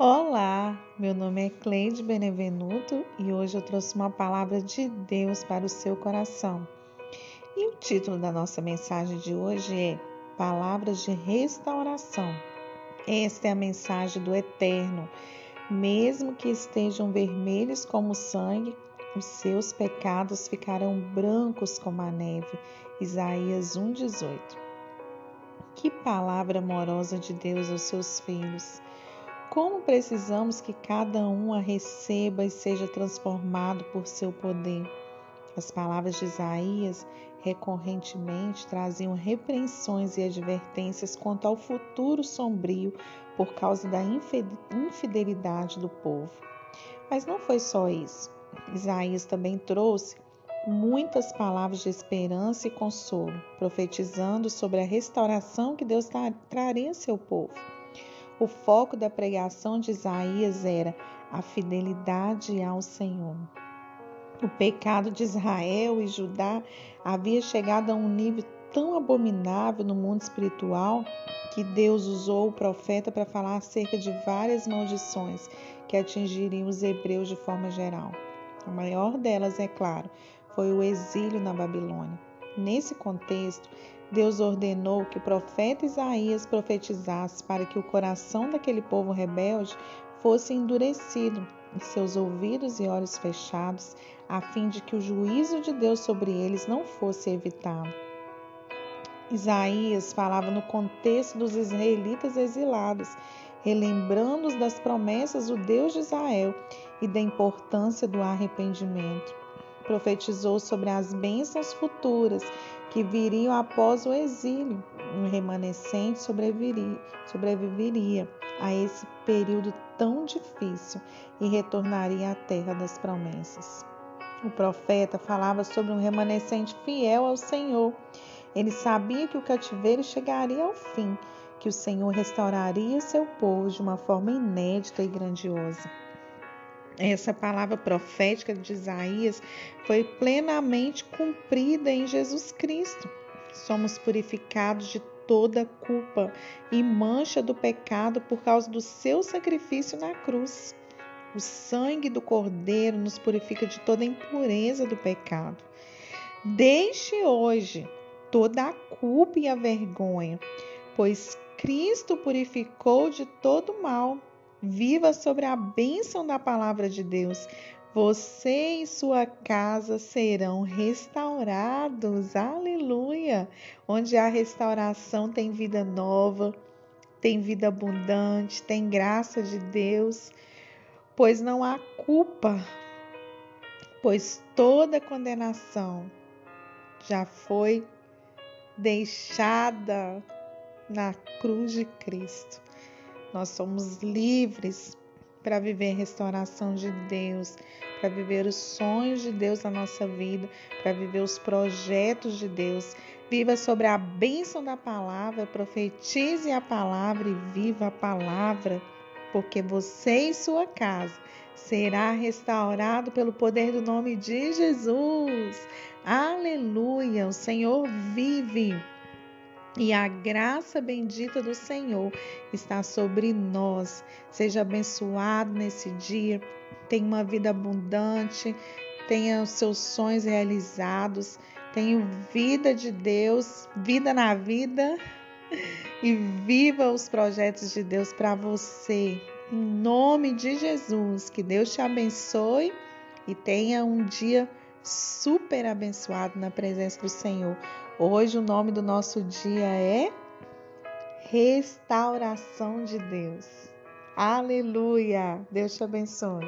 Olá, meu nome é Cleide Benevenuto e hoje eu trouxe uma palavra de Deus para o seu coração. E o título da nossa mensagem de hoje é Palavras de Restauração. Esta é a mensagem do Eterno. Mesmo que estejam vermelhos como sangue, os seus pecados ficarão brancos como a neve. Isaías 1,18. Que palavra amorosa de Deus aos seus filhos. Como precisamos que cada um a receba e seja transformado por seu poder. As palavras de Isaías recorrentemente traziam repreensões e advertências quanto ao futuro sombrio por causa da infidelidade do povo. Mas não foi só isso. Isaías também trouxe muitas palavras de esperança e consolo, profetizando sobre a restauração que Deus traria a seu povo. O foco da pregação de Isaías era a fidelidade ao Senhor. O pecado de Israel e Judá havia chegado a um nível tão abominável no mundo espiritual que Deus usou o profeta para falar acerca de várias maldições que atingiriam os hebreus de forma geral. A maior delas, é claro, foi o exílio na Babilônia. Nesse contexto, Deus ordenou que o profeta Isaías profetizasse para que o coração daquele povo rebelde fosse endurecido e seus ouvidos e olhos fechados, a fim de que o juízo de Deus sobre eles não fosse evitado. Isaías falava no contexto dos israelitas exilados, relembrando-os das promessas do Deus de Israel e da importância do arrependimento. Profetizou sobre as bênçãos futuras que viriam após o exílio. Um remanescente sobreviveria, a esse período tão difícil e retornaria à terra das promessas. O profeta falava sobre um remanescente fiel ao Senhor. Ele sabia que o cativeiro chegaria ao fim, que o Senhor restauraria seu povo de uma forma inédita e grandiosa. Essa palavra profética de Isaías foi plenamente cumprida em Jesus Cristo. Somos purificados de toda culpa e mancha do pecado por causa do seu sacrifício na cruz. O sangue do Cordeiro nos purifica de toda impureza do pecado. Deixe hoje toda a culpa e a vergonha, pois Cristo purificou de todo mal Viva sobre a bênção da palavra de Deus. Você e sua casa serão restaurados. Aleluia! Onde a restauração tem vida nova, tem vida abundante, tem graça de Deus, pois não há culpa, pois toda condenação já foi deixada na cruz de Cristo. Nós somos livres para viver a restauração de Deus, para viver os sonhos de Deus na nossa vida, para viver os projetos de Deus. Viva sobre a bênção da palavra, profetize a palavra e viva a palavra, porque você e sua casa será restaurado pelo poder do nome de Jesus. Aleluia! O Senhor vive e a graça bendita do Senhor está sobre nós. Seja abençoado nesse dia, tenha uma vida abundante, tenha os seus sonhos realizados, tenha vida de Deus, vida na vida e viva os projetos de Deus para você. Em nome de Jesus, que Deus te abençoe e tenha um dia super abençoado na presença do Senhor. Hoje o nome do nosso dia é Restauração de Deus. Aleluia! Deus te abençoe.